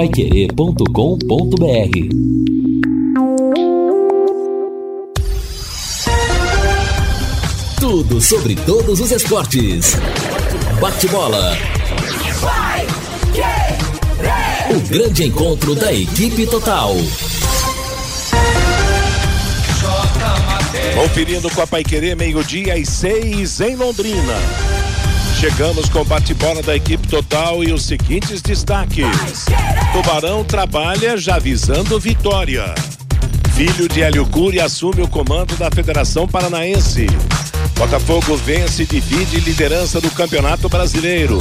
paiquerê.com.br Tudo sobre todos os esportes. Bate-bola. O grande encontro da equipe total. Conferindo com a Paiquerê, meio-dia às seis em Londrina. Chegamos com o bate-bola da equipe total e os seguintes destaques. Tubarão trabalha já visando vitória. Filho de Hélio Cury assume o comando da Federação Paranaense. Botafogo vence e divide liderança do Campeonato Brasileiro.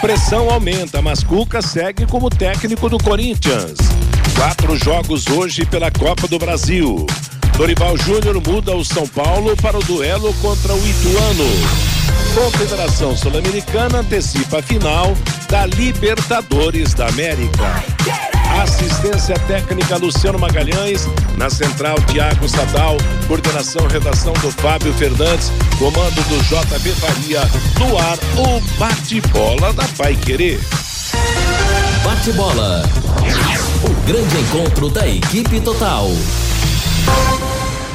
Pressão aumenta, mas Cuca segue como técnico do Corinthians. Quatro jogos hoje pela Copa do Brasil. Dorival Júnior muda o São Paulo para o duelo contra o Ituano. Confederação Sul-Americana antecipa a final da Libertadores da América. Assistência técnica Luciano Magalhães, na central Tiago Sadal, coordenação redação do Fábio Fernandes, comando do JB Faria, no ar o bate-bola da Pai Querer. Bate-bola. O grande encontro da equipe total.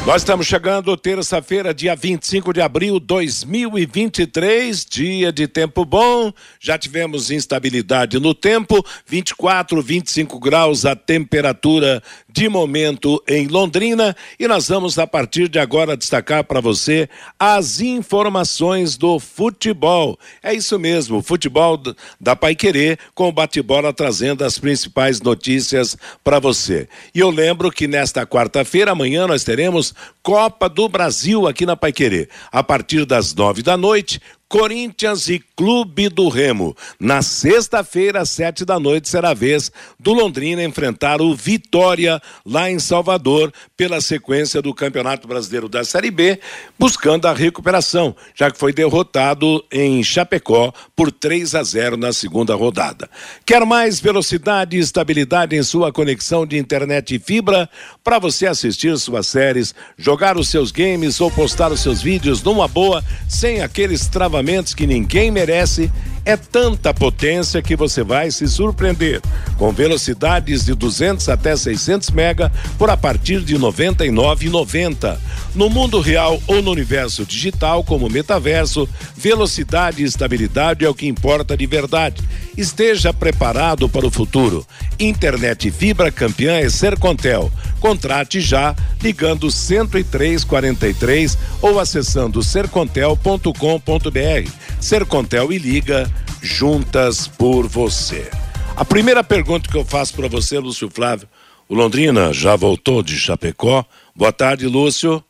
Nós estamos chegando terça-feira, dia 25 de abril de 2023, dia de tempo bom. Já tivemos instabilidade no tempo, 24, 25 graus a temperatura de momento em Londrina e nós vamos a partir de agora destacar para você as informações do futebol. É isso mesmo, futebol da Pai Querer com o bate-bola trazendo as principais notícias para você. E eu lembro que nesta quarta-feira, amanhã nós teremos Copa do Brasil aqui na Pai Querer. A partir das nove da noite, Corinthians e Clube do Remo. Na sexta-feira, às sete da noite, será a vez do Londrina enfrentar o Vitória lá em Salvador, pela sequência do Campeonato Brasileiro da Série B, buscando a recuperação, já que foi derrotado em Chapecó por 3 a 0 na segunda rodada. Quer mais velocidade e estabilidade em sua conexão de internet e fibra para você assistir suas séries, jogar os seus games ou postar os seus vídeos numa boa, sem aqueles travamentos que ninguém merece, é tanta potência que você vai se surpreender. Com velocidades de 200 até 600 mega por a partir de 99,90. No mundo real ou no universo digital, como metaverso, velocidade e estabilidade é o que importa de verdade. Esteja preparado para o futuro. Internet fibra campeã é Sercontel. Contrate já ligando 10343 ou acessando sercontel.com.br. Sercontel e liga juntas por você. A primeira pergunta que eu faço para você, Lúcio Flávio, o Londrina já voltou de Chapecó? Boa tarde, Lúcio.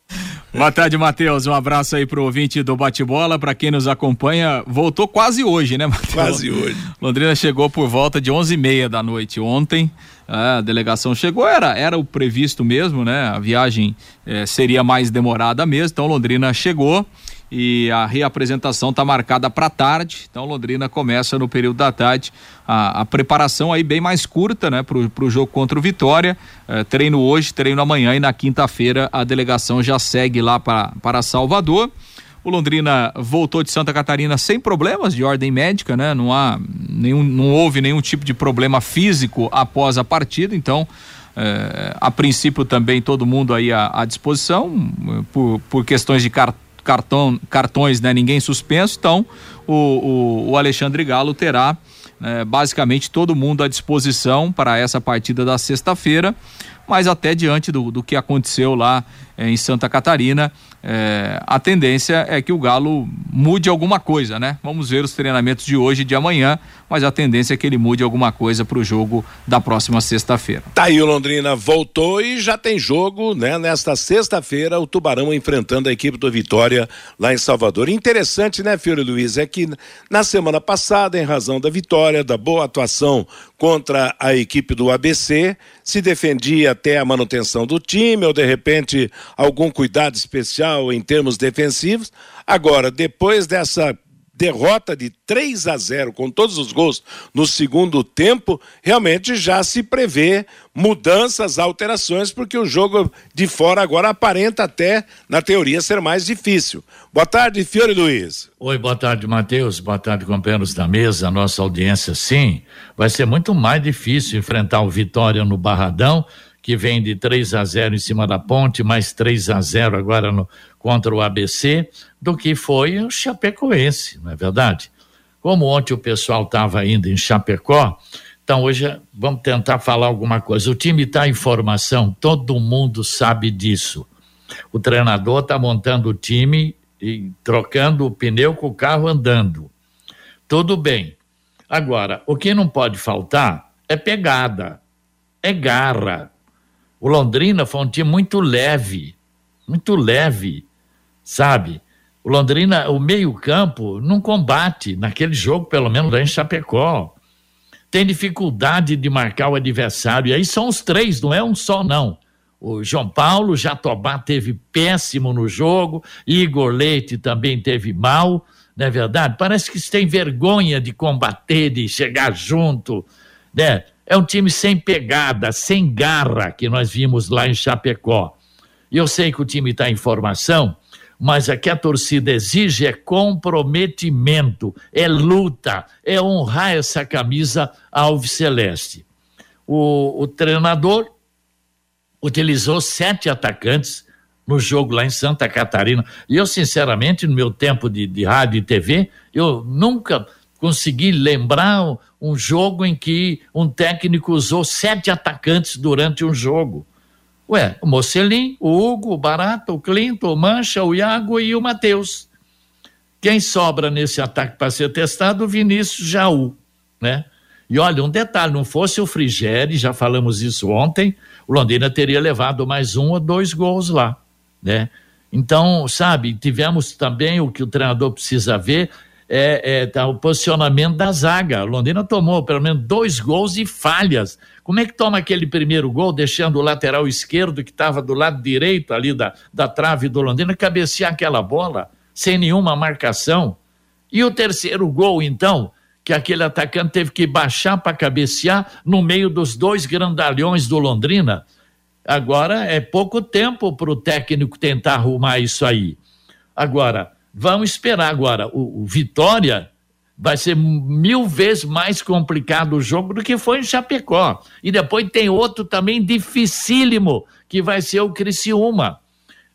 Boa tarde, Matheus. Um abraço aí pro ouvinte do Bate-Bola. Para quem nos acompanha, voltou quase hoje, né, Matheus? Quase hoje. Londrina chegou por volta de onze e meia da noite ontem. A delegação chegou, era, era o previsto mesmo, né? A viagem eh, seria mais demorada mesmo. Então, Londrina chegou e a reapresentação está marcada para tarde. Então Londrina começa no período da tarde a, a preparação aí bem mais curta, né, para o jogo contra o Vitória. É, treino hoje, treino amanhã e na quinta-feira a delegação já segue lá para para Salvador. O Londrina voltou de Santa Catarina sem problemas de ordem médica, né? Não há nenhum, não houve nenhum tipo de problema físico após a partida, então é, a princípio também todo mundo aí à, à disposição por, por questões de cartão, cartões, né? Ninguém suspenso, então o, o, o Alexandre Galo terá né, basicamente todo mundo à disposição para essa partida da sexta-feira, mas até diante do, do que aconteceu lá eh, em Santa Catarina, é, a tendência é que o Galo mude alguma coisa, né? Vamos ver os treinamentos de hoje e de amanhã, mas a tendência é que ele mude alguma coisa para o jogo da próxima sexta-feira. Tá aí o Londrina voltou e já tem jogo, né? Nesta sexta-feira, o Tubarão enfrentando a equipe do Vitória lá em Salvador. Interessante, né, Fiore Luiz, é que na semana passada, em razão da vitória, da boa atuação contra a equipe do ABC, se defendia até a manutenção do time ou de repente algum cuidado especial em termos defensivos. Agora, depois dessa derrota de 3 a 0 com todos os gols no segundo tempo, realmente já se prevê mudanças, alterações, porque o jogo de fora agora aparenta até, na teoria, ser mais difícil. Boa tarde, Fiore Luiz. Oi, boa tarde, Matheus. Boa tarde, companheiros da mesa, nossa audiência. Sim, vai ser muito mais difícil enfrentar o Vitória no Barradão, que vem de 3 a 0 em cima da ponte, mais 3 a 0 agora no, contra o ABC, do que foi o Chapecoense, não é verdade? Como ontem o pessoal estava indo em Chapecó, então hoje vamos tentar falar alguma coisa. O time está em formação, todo mundo sabe disso. O treinador está montando o time e trocando o pneu com o carro andando. Tudo bem. Agora, o que não pode faltar é pegada, é garra. O Londrina foi um time muito leve, muito leve, sabe? O Londrina, o meio-campo, não combate naquele jogo, pelo menos lá em Chapecó tem dificuldade de marcar o adversário. E aí são os três, não é um só, não. O João Paulo Jatobá teve péssimo no jogo, Igor Leite também teve mal, não é verdade? Parece que tem vergonha de combater, de chegar junto, né? É um time sem pegada, sem garra que nós vimos lá em Chapecó. E eu sei que o time está em formação, mas o que a torcida exige é comprometimento, é luta, é honrar essa camisa alviceleste. O, o treinador utilizou sete atacantes no jogo lá em Santa Catarina. E eu, sinceramente, no meu tempo de, de rádio e TV, eu nunca consegui lembrar um jogo em que um técnico usou sete atacantes durante um jogo. Ué, o Mocelin, o Hugo, o Barato, o Clinton, o Mancha, o Iago e o Matheus. Quem sobra nesse ataque para ser testado? O Vinícius Jaú, né? E olha, um detalhe, não fosse o Frigeri, já falamos isso ontem, o Londrina teria levado mais um ou dois gols lá, né? Então, sabe, tivemos também o que o treinador precisa ver, é, é tá, o posicionamento da zaga. O Londrina tomou pelo menos dois gols e falhas. Como é que toma aquele primeiro gol, deixando o lateral esquerdo, que estava do lado direito ali da, da trave do Londrina, cabecear aquela bola sem nenhuma marcação? E o terceiro gol, então, que aquele atacante teve que baixar para cabecear no meio dos dois grandalhões do Londrina. Agora é pouco tempo para o técnico tentar arrumar isso aí. Agora, Vamos esperar agora. O, o, Vitória vai ser mil vezes mais complicado o jogo do que foi em Chapecó. E depois tem outro também dificílimo, que vai ser o Criciúma.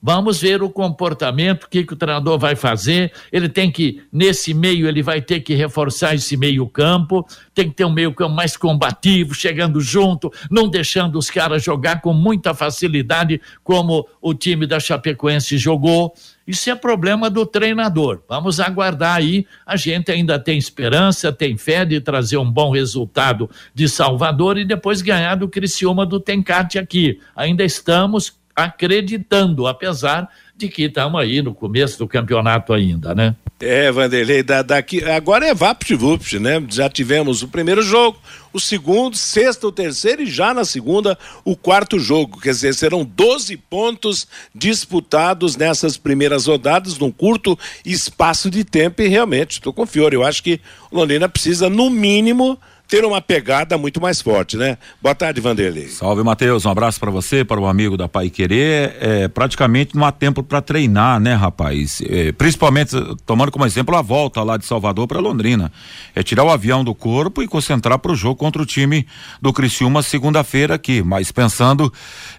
Vamos ver o comportamento, o que, que o treinador vai fazer. Ele tem que, nesse meio, ele vai ter que reforçar esse meio-campo, tem que ter um meio-campo mais combativo, chegando junto, não deixando os caras jogar com muita facilidade, como o time da Chapecoense jogou. Isso é problema do treinador. Vamos aguardar aí. A gente ainda tem esperança, tem fé de trazer um bom resultado de Salvador e depois ganhar do Criciúma do Tencate aqui. Ainda estamos acreditando, apesar de que estamos aí no começo do campeonato ainda, né? É, Vanderlei, da, daqui, agora é vapt-vupt, né? Já tivemos o primeiro jogo, o segundo, sexta, o terceiro e já na segunda, o quarto jogo. Quer dizer, serão 12 pontos disputados nessas primeiras rodadas, num curto espaço de tempo e realmente, estou com Fiore, eu acho que o Londrina precisa, no mínimo, ter uma pegada muito mais forte, né? Boa tarde, Vanderlei. Salve, Matheus. Um abraço para você, para o amigo da Pai Querer. É, praticamente não há tempo para treinar, né, rapaz? É, principalmente tomando como exemplo a volta lá de Salvador para Londrina. É tirar o avião do corpo e concentrar para o jogo contra o time do Criciúma segunda-feira aqui. Mas pensando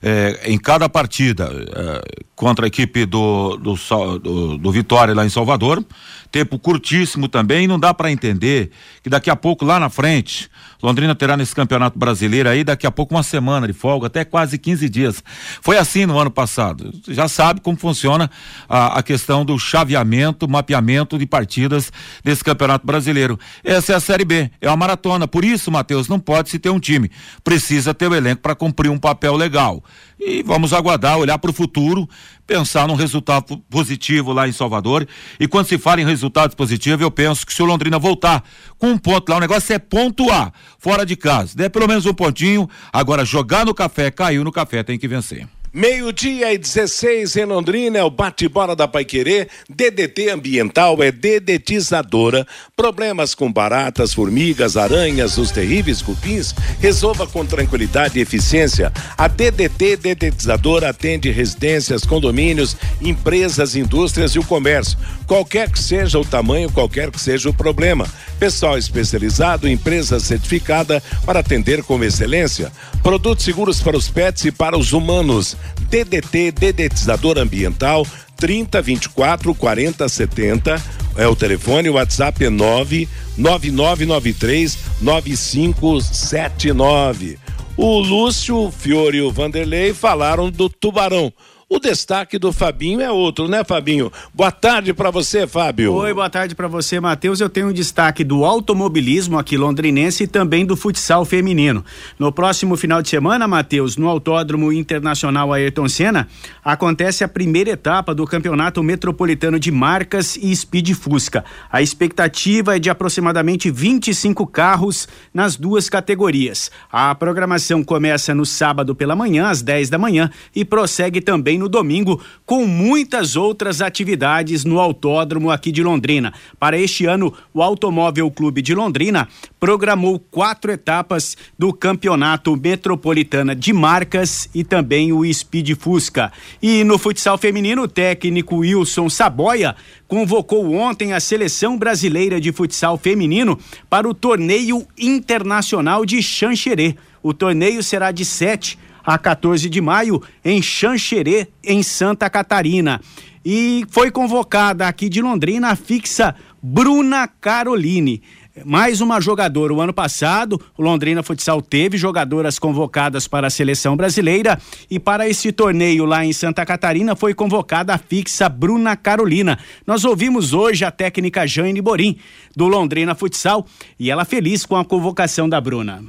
é, em cada partida é, contra a equipe do, do, do, do Vitória lá em Salvador tempo curtíssimo também, não dá para entender que daqui a pouco lá na frente, Londrina terá nesse campeonato brasileiro aí daqui a pouco uma semana de folga, até quase 15 dias. Foi assim no ano passado. Já sabe como funciona a, a questão do chaveamento, mapeamento de partidas desse campeonato brasileiro. Essa é a Série B, é uma maratona. Por isso, Matheus, não pode se ter um time. Precisa ter o elenco para cumprir um papel legal. E vamos aguardar, olhar para o futuro, pensar num resultado positivo lá em Salvador. E quando se fala em resultados positivos, eu penso que se o Londrina voltar com um ponto lá, o negócio é pontuar fora de casa. Der pelo menos um pontinho. Agora, jogar no café, caiu no café, tem que vencer. Meio-dia e 16 em Londrina, é o bate-bola da Paiquerê. DDT Ambiental é dedetizadora. Problemas com baratas, formigas, aranhas, os terríveis cupins, resolva com tranquilidade e eficiência. A DDT Dedetizadora atende residências, condomínios, empresas, indústrias e o comércio. Qualquer que seja o tamanho, qualquer que seja o problema. Pessoal especializado, empresa certificada para atender com excelência. Produtos seguros para os pets e para os humanos. DDT, dedetizador ambiental, 30 24 40 70 é o telefone, o WhatsApp é 99993 9579. O Lúcio, Fiore e o Vanderlei falaram do Tubarão. O destaque do Fabinho é outro, né, Fabinho? Boa tarde para você, Fábio. Oi, boa tarde para você, Matheus. Eu tenho um destaque do automobilismo aqui londrinense e também do futsal feminino. No próximo final de semana, Matheus, no Autódromo Internacional Ayrton Senna, acontece a primeira etapa do Campeonato Metropolitano de Marcas e Speed Fusca. A expectativa é de aproximadamente 25 carros nas duas categorias. A programação começa no sábado pela manhã, às 10 da manhã, e prossegue também no domingo, com muitas outras atividades no autódromo aqui de Londrina. Para este ano, o Automóvel Clube de Londrina programou quatro etapas do Campeonato Metropolitana de Marcas e também o Speed Fusca. E no futsal feminino, o técnico Wilson Saboia convocou ontem a seleção brasileira de futsal feminino para o torneio internacional de Xanxerê. O torneio será de 7 a 14 de maio em Xanxerê, em Santa Catarina. E foi convocada aqui de Londrina a fixa Bruna Caroline. Mais uma jogadora. O ano passado, o Londrina Futsal teve jogadoras convocadas para a seleção brasileira e para esse torneio lá em Santa Catarina foi convocada a fixa Bruna Carolina. Nós ouvimos hoje a técnica Jane Borim, do Londrina Futsal, e ela feliz com a convocação da Bruna.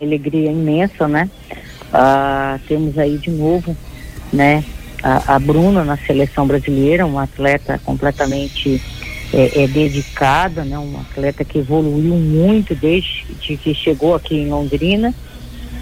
Alegria imensa, né? Ah, temos aí de novo, né, a, a, Bruna na seleção brasileira, uma atleta completamente é, é, dedicada, né, uma atleta que evoluiu muito desde que chegou aqui em Londrina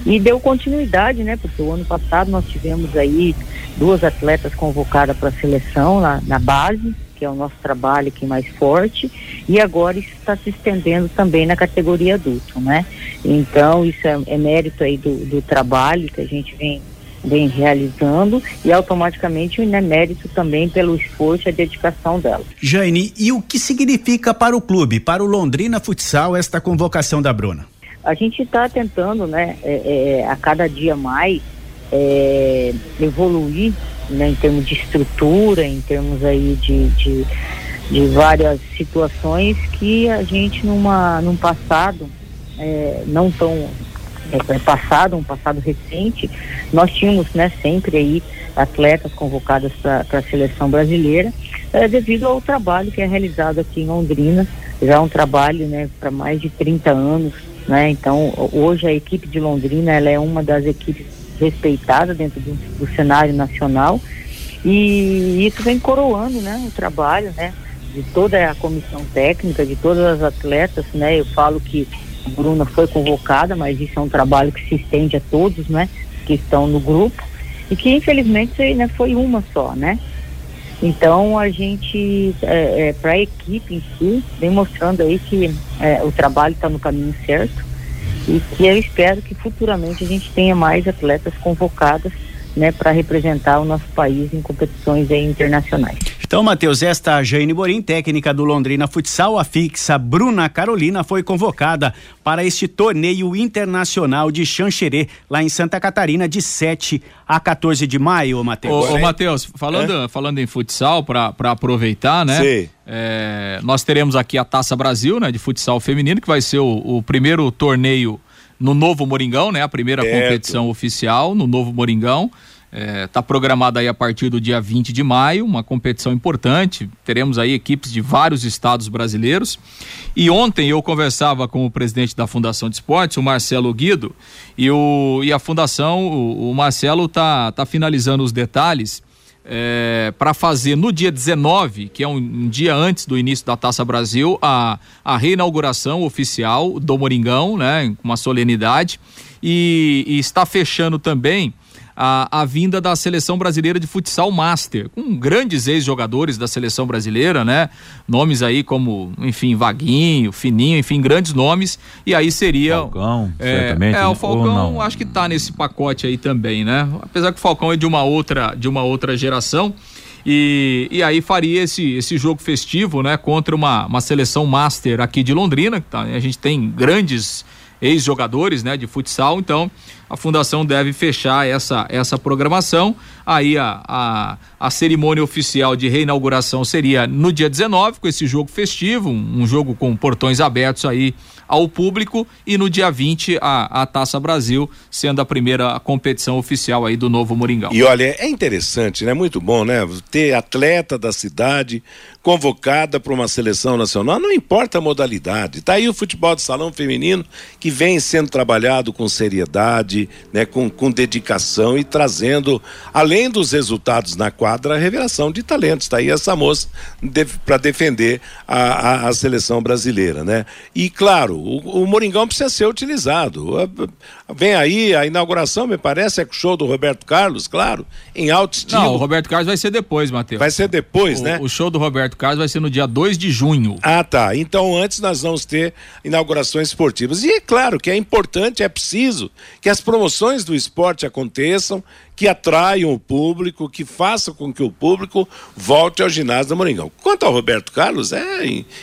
e deu continuidade, né, porque o ano passado nós tivemos aí duas atletas convocadas para a seleção lá na base, que é o nosso trabalho aqui mais forte, e agora isso está se estendendo também na categoria adulto, né? Então, isso é, é mérito aí do, do trabalho que a gente vem vem realizando e automaticamente é mérito também pelo esforço e a dedicação dela. Jane, e o que significa para o clube, para o Londrina Futsal, esta convocação da Bruna? A gente está tentando, né, é, é, a cada dia mais é, evoluir né, em termos de estrutura, em termos aí de, de, de várias situações que a gente numa, num passado é, não tão é, é passado, um passado recente, nós tínhamos né, sempre aí atletas convocadas para a seleção brasileira, é, devido ao trabalho que é realizado aqui em Londrina, já é um trabalho né, para mais de 30 anos, né? Então hoje a equipe de Londrina ela é uma das equipes respeitada dentro do, do, cenário nacional e isso vem coroando né, o trabalho né, de toda a comissão técnica, de todas as atletas. Né, eu falo que a Bruna foi convocada, mas isso é um trabalho que se estende a todos né, que estão no grupo e que infelizmente né, foi uma só, né? Então a gente, é, é, para a equipe em si, vem mostrando aí que é, o trabalho está no caminho certo e que eu espero que futuramente a gente tenha mais atletas convocadas né, para representar o nosso país em competições internacionais. Então, Matheus, esta Jane Borim, técnica do Londrina Futsal, a fixa Bruna Carolina, foi convocada para este torneio internacional de Xanxerê, lá em Santa Catarina, de 7 a 14 de maio, Matheus. Ô, ô Matheus, falando, é? falando em futsal, para aproveitar, né? Sim. É, nós teremos aqui a Taça Brasil, né, de futsal feminino, que vai ser o, o primeiro torneio no Novo Moringão, né? A primeira certo. competição oficial no Novo Moringão. Está é, tá programada aí a partir do dia 20 de maio, uma competição importante. Teremos aí equipes de vários estados brasileiros. E ontem eu conversava com o presidente da Fundação de Esportes, o Marcelo Guido, e, o, e a Fundação, o, o Marcelo está tá finalizando os detalhes é, para fazer no dia 19, que é um, um, dia antes do início da Taça Brasil, a, a reinauguração oficial do Moringão, né, uma solenidade. E, e está fechando também a, a vinda da seleção brasileira de futsal master, com grandes ex-jogadores da seleção brasileira, né? Nomes aí como, enfim, Vaguinho, Fininho, enfim, grandes nomes. E aí seria. Falcão, é, certamente. É, o Falcão acho que tá nesse pacote aí também, né? Apesar que o Falcão é de uma outra, de uma outra geração. E, e aí faria esse, esse jogo festivo, né? Contra uma, uma seleção master aqui de Londrina. que Tá, a gente tem grandes ex-jogadores, né? De futsal, então a fundação deve fechar essa, essa programação. Aí a, a, a cerimônia oficial de reinauguração seria no dia 19, com esse jogo festivo, um, um jogo com portões abertos aí ao público e no dia 20 a, a Taça Brasil sendo a primeira competição oficial aí do novo Moringão. E olha, é interessante, né? Muito bom, né? Ter atleta da cidade convocada para uma seleção nacional, não importa a modalidade. Tá aí o futebol de salão feminino que vem sendo trabalhado com seriedade, né? Com, com dedicação e trazendo, além dos resultados na quadra, a revelação de talentos. Tá aí essa moça de, para defender a, a, a seleção brasileira, né? E claro, o, o Moringão precisa ser utilizado. Vem aí a inauguração, me parece, é com o show do Roberto Carlos, claro, em alto estilo. Não, o Roberto Carlos vai ser depois, Matheus. Vai ser depois, o, né? O show do Roberto Carlos vai ser no dia 2 de junho. Ah, tá. Então antes nós vamos ter inaugurações esportivas. E é claro que é importante, é preciso que as promoções do esporte aconteçam, que atraiam o público, que façam com que o público volte ao ginásio do Moringão. Quanto ao Roberto Carlos, é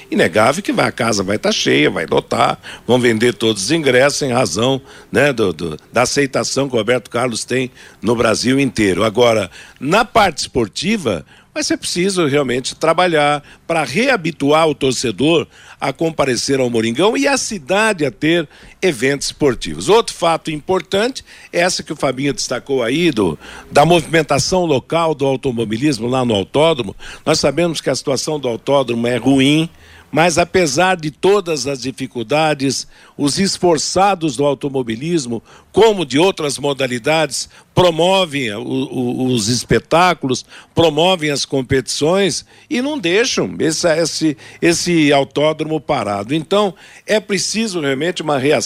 inegável que vai, a casa vai estar tá cheia, vai lotar, vão vender todos os ingressos em razão né, do, do, da aceitação que o Roberto Carlos tem no Brasil inteiro. Agora, na parte esportiva, vai ser preciso realmente trabalhar para reabituar o torcedor a comparecer ao Moringão e a cidade a ter eventos esportivos. Outro fato importante, essa que o Fabinho destacou aí, do, da movimentação local do automobilismo lá no autódromo. Nós sabemos que a situação do autódromo é ruim, mas apesar de todas as dificuldades, os esforçados do automobilismo, como de outras modalidades, promovem o, o, os espetáculos, promovem as competições e não deixam esse, esse, esse autódromo parado. Então, é preciso realmente uma reação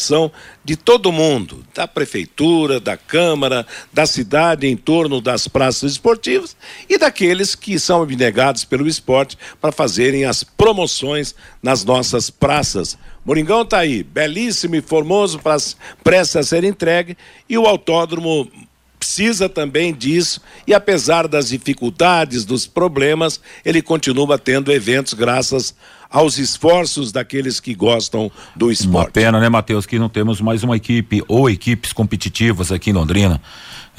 de todo mundo, da prefeitura, da Câmara, da cidade em torno das praças esportivas e daqueles que são abnegados pelo esporte para fazerem as promoções nas nossas praças. Moringão está aí, belíssimo e formoso, presta a ser entregue e o autódromo precisa também disso e apesar das dificuldades, dos problemas, ele continua tendo eventos graças aos esforços daqueles que gostam do esporte. Uma pena, né, Matheus, que não temos mais uma equipe ou equipes competitivas aqui em Londrina.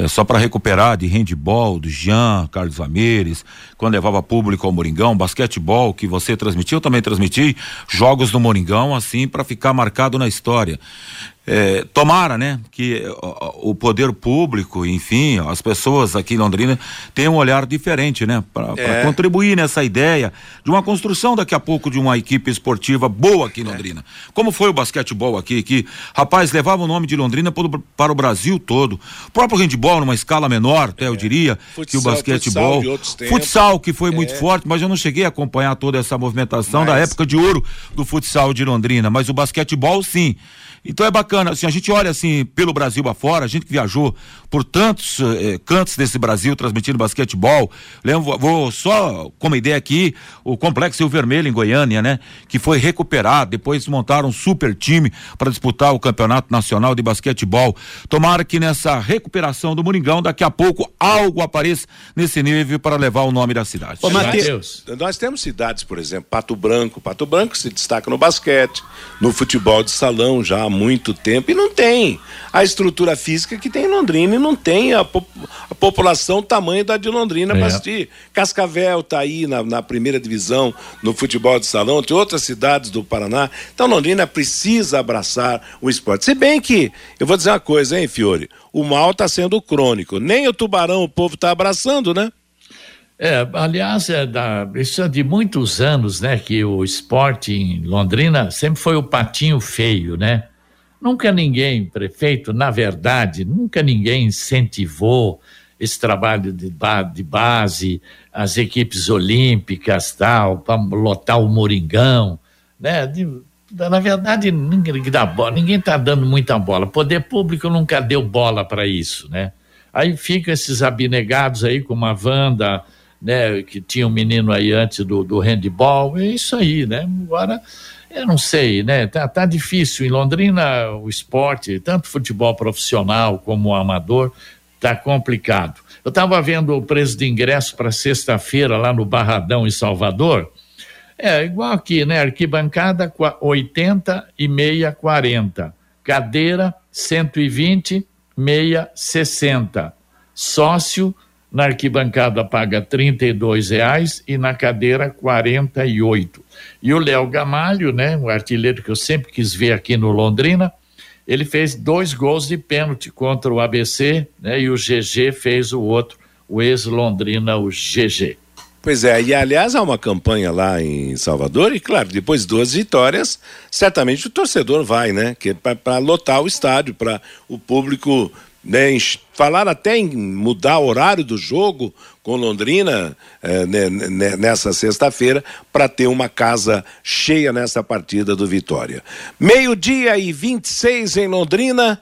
É só para recuperar de handball, do Jean, Carlos Ramires, quando levava público ao Moringão, basquetebol que você transmitiu, eu também transmiti, jogos do Moringão, assim, para ficar marcado na história. É, tomara, né, que o, poder público, enfim, as pessoas aqui em Londrina tenham um olhar diferente, né, para é. contribuir nessa ideia de uma construção daqui a pouco de uma equipe esportiva boa aqui em Londrina. É. Como foi o basquetebol aqui, que, rapaz, levava o nome de Londrina para, para o Brasil todo. O próprio handball numa escala menor, até eu diria, futsal, que o basquetebol. Futsal, futsal que foi muito forte, mas eu não cheguei a acompanhar toda essa movimentação mas... da época de ouro do futsal de Londrina, mas o basquetebol sim. Então é bacana, assim, a gente olha assim pelo Brasil afora, a gente que viajou por tantos eh, cantos desse Brasil transmitindo basquetebol. Lembro, vou só como ideia aqui, o Complexo Rio Vermelho em Goiânia, né? Que foi recuperado, depois montaram um super time para disputar o Campeonato Nacional de Basquetebol. Tomara que nessa recuperação do Moringão, daqui a pouco algo apareça nesse nível para levar o nome da cidade. Ô, Matheus, nós temos cidades, por exemplo, Pato Branco. Pato Branco se destaca no basquete, no futebol de salão já há muito tempo e não tem a estrutura física que tem em Londrina não tem a, a população tamanho da de Londrina é. para assistir. Cascavel está aí na, na, primeira divisão no futebol de salão, tem outras cidades do Paraná. Então Londrina precisa abraçar o esporte. Se bem que, eu vou dizer uma coisa, hein, Fiore? O mal está sendo crônico. Nem o tubarão o povo está abraçando, né? É, aliás, é da, isso é de muitos anos, né, que o esporte em Londrina sempre foi o patinho feio, né? Nunca ninguém, prefeito, na verdade, nunca ninguém incentivou esse trabalho de, de base, as equipes olímpicas, tal, para lotar o Moringão, né? De, na verdade, ninguém dá bola, ninguém está dando muita bola. Poder público nunca deu bola para isso, né? Aí fica esses abnegados aí, como a Wanda, né, que tinha um menino aí antes do, do handball, é isso aí, né? Agora, eu não sei, né? Tá, tá difícil. Em Londrina, o esporte, tanto futebol profissional como amador, tá complicado. Eu estava vendo o preço de ingresso para sexta-feira lá no Barradão, em Salvador. É igual aqui, né? Arquibancada 80 e meia 40. Cadeira 120, meia 60. Sócio na arquibancada paga R$ reais e na cadeira R$ E o Léo Gamalho, né, um artilheiro que eu sempre quis ver aqui no Londrina, ele fez dois gols de pênalti contra o ABC, né, e o GG fez o outro, o ex-Londrina, o GG. Pois é, e aliás há uma campanha lá em Salvador, e claro, depois de duas vitórias, certamente o torcedor vai, né? Que é para lotar o estádio, para o público né, falar até em mudar o horário do jogo com Londrina é, né, nessa sexta-feira para ter uma casa cheia nessa partida do Vitória. Meio-dia e 26 em Londrina.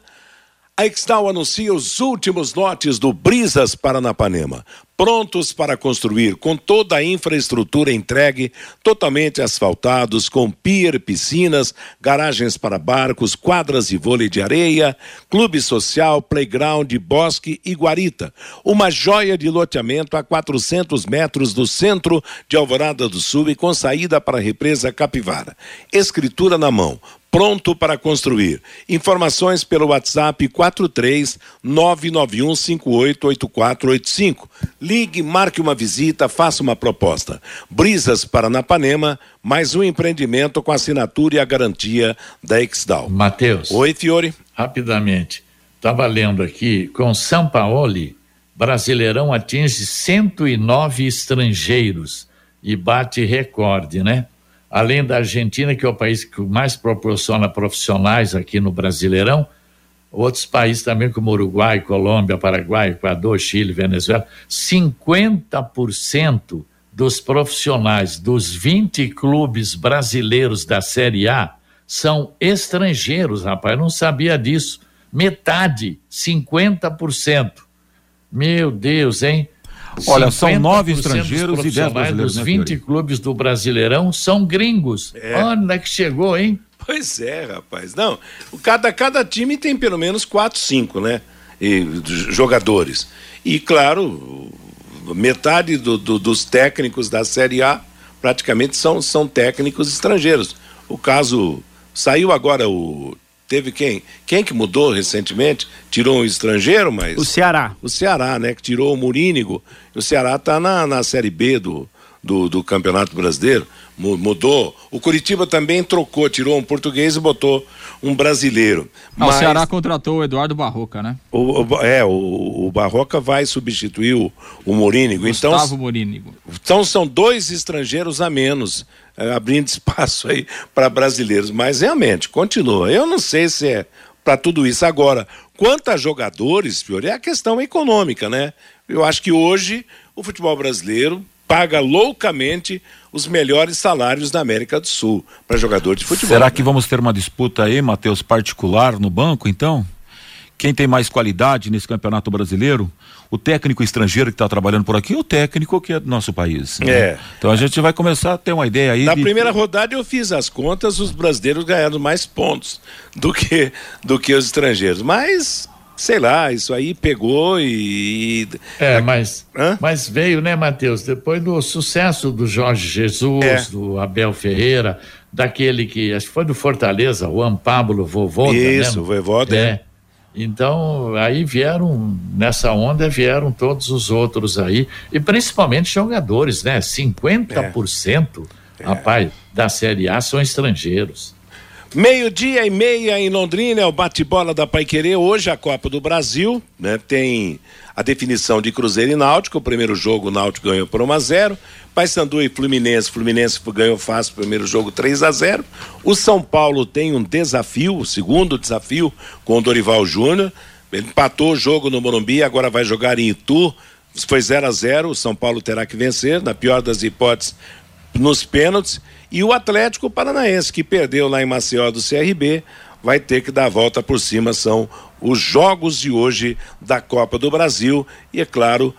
A Extal anuncia os últimos lotes do Brisas Paranapanema prontos para construir, com toda a infraestrutura entregue, totalmente asfaltados, com pier, piscinas, garagens para barcos, quadras de vôlei de areia, clube social, playground, bosque e guarita. Uma joia de loteamento a 400 metros do centro de Alvorada do Sul e com saída para a represa Capivara. Escritura na mão pronto para construir. Informações pelo WhatsApp 43 991 588485. Ligue, marque uma visita, faça uma proposta. Brisas Paranapanema, mais um empreendimento com assinatura e a garantia da Exdal. Matheus. Oi, Fiore. Rapidamente. Estava lendo aqui, com São Paulo, Brasileirão atinge 109 estrangeiros e bate recorde, né? Além da Argentina, que é o país que mais proporciona profissionais aqui no Brasileirão, outros países também, como Uruguai, Colômbia, Paraguai, Equador, Chile, Venezuela, 50% dos profissionais dos 20 clubes brasileiros da Série A são estrangeiros, rapaz. Não sabia disso. Metade, 50%. Meu Deus, hein? Olha, são nove estrangeiros e dez brasileiros. Os 20 né, clubes do Brasileirão são gringos. É. Olha é que chegou, hein? Pois é, rapaz. Não, cada, cada time tem pelo menos quatro, cinco, né? E, jogadores. E, claro, metade do, do, dos técnicos da Série A praticamente são, são técnicos estrangeiros. O caso. Saiu agora o teve quem? Quem que mudou recentemente? Tirou um estrangeiro, mas. O Ceará. O Ceará, né? Que tirou o Murínigo. O Ceará está na, na Série B do, do, do, Campeonato Brasileiro. Mudou. O Curitiba também trocou, tirou um português e botou um brasileiro. Ah, Mas, o Ceará contratou o Eduardo Barroca, né? O, o é, o, o, Barroca vai substituir o, o Morínigo. Então Gustavo então, Morínigo. Então são dois estrangeiros a menos, abrindo espaço aí para brasileiros. Mas realmente, continua. Eu não sei se é para tudo isso. Agora, quanto a jogadores, Fiore, é a questão econômica, né? Eu acho que hoje o futebol brasileiro paga loucamente os melhores salários da América do Sul para jogador de futebol. Será que vamos ter uma disputa aí, Matheus, particular no banco, então? Quem tem mais qualidade nesse campeonato brasileiro? O técnico estrangeiro que está trabalhando por aqui ou o técnico que é do nosso país? Né? É. Então a gente vai começar a ter uma ideia aí. Na de... primeira rodada eu fiz as contas, os brasileiros ganharam mais pontos do que, do que os estrangeiros. Mas sei lá, isso aí pegou e. É, mas, mas veio, né, Matheus? Depois do sucesso do Jorge Jesus, é. do Abel Ferreira, daquele que acho que foi do Fortaleza, o Ampábulo Vovoda. Né? Isso, né? o Vovoda. É. é. Então, aí vieram, nessa onda vieram todos os outros aí, e principalmente jogadores, né? 50%, é. rapaz, da Série A são estrangeiros. Meio-dia e meia em Londrina, é o bate-bola da Paiquerê. Hoje a Copa do Brasil, né? Tem a definição de Cruzeiro e Náutico. O primeiro jogo o Náutico ganhou por 1 a 0 Paysandu e Fluminense, Fluminense ganhou fácil o primeiro jogo 3 a 0 O São Paulo tem um desafio, o segundo desafio com o Dorival Júnior. Ele empatou o jogo no Morumbi, agora vai jogar em Itu. Foi 0 a 0 o São Paulo terá que vencer, na pior das hipóteses, nos pênaltis. E o Atlético Paranaense, que perdeu lá em Maceió do CRB, vai ter que dar a volta por cima. São os jogos de hoje da Copa do Brasil e, é claro,